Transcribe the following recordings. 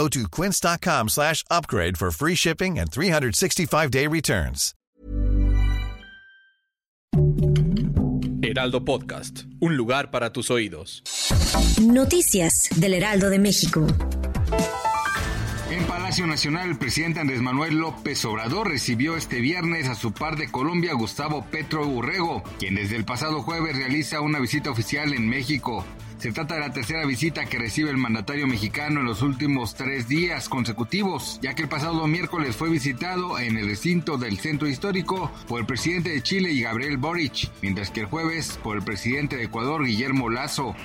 Go to quince.com slash upgrade for free shipping and 365-day returns. Heraldo Podcast, un lugar para tus oídos. Noticias del Heraldo de México. En Palacio Nacional, el presidente Andrés Manuel López Obrador recibió este viernes a su par de Colombia, Gustavo Petro Urrego, quien desde el pasado jueves realiza una visita oficial en México. Se trata de la tercera visita que recibe el mandatario mexicano en los últimos tres días consecutivos, ya que el pasado miércoles fue visitado en el recinto del centro histórico por el presidente de Chile y Gabriel Boric, mientras que el jueves por el presidente de Ecuador Guillermo Lazo.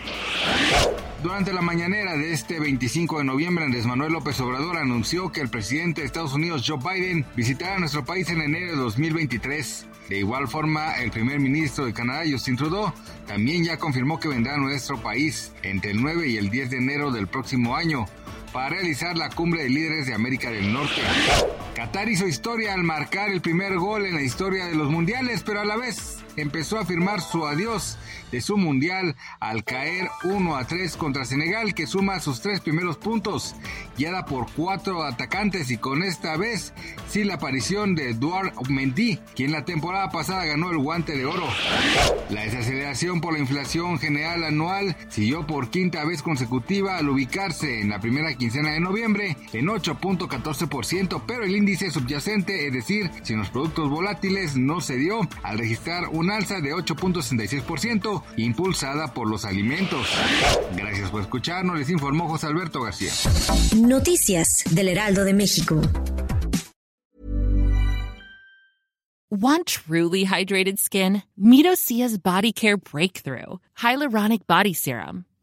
Durante la mañanera de este 25 de noviembre, Andrés Manuel López Obrador anunció que el presidente de Estados Unidos, Joe Biden, visitará nuestro país en enero de 2023. De igual forma, el primer ministro de Canadá, Justin Trudeau, también ya confirmó que vendrá a nuestro país entre el 9 y el 10 de enero del próximo año para realizar la cumbre de líderes de América del Norte. Qatar hizo historia al marcar el primer gol en la historia de los mundiales, pero a la vez empezó a firmar su adiós de su mundial al caer 1 a 3 contra Senegal, que suma sus tres primeros puntos, guiada por cuatro atacantes y con esta vez sí la aparición de Eduard Mendy, quien la temporada pasada ganó el guante de oro. La desaceleración por la inflación general anual siguió por quinta vez consecutiva al ubicarse en la primera quincena de noviembre en 8.14%, pero el índice subyacente, es decir, sin los productos volátiles, no se dio al registrar un alza de 8.66%, impulsada por los alimentos. Gracias por escucharnos, les informó José Alberto García. Noticias del Heraldo de México. Want truly hydrated skin? Meet Osea's Body Care Breakthrough Hyaluronic Body Serum.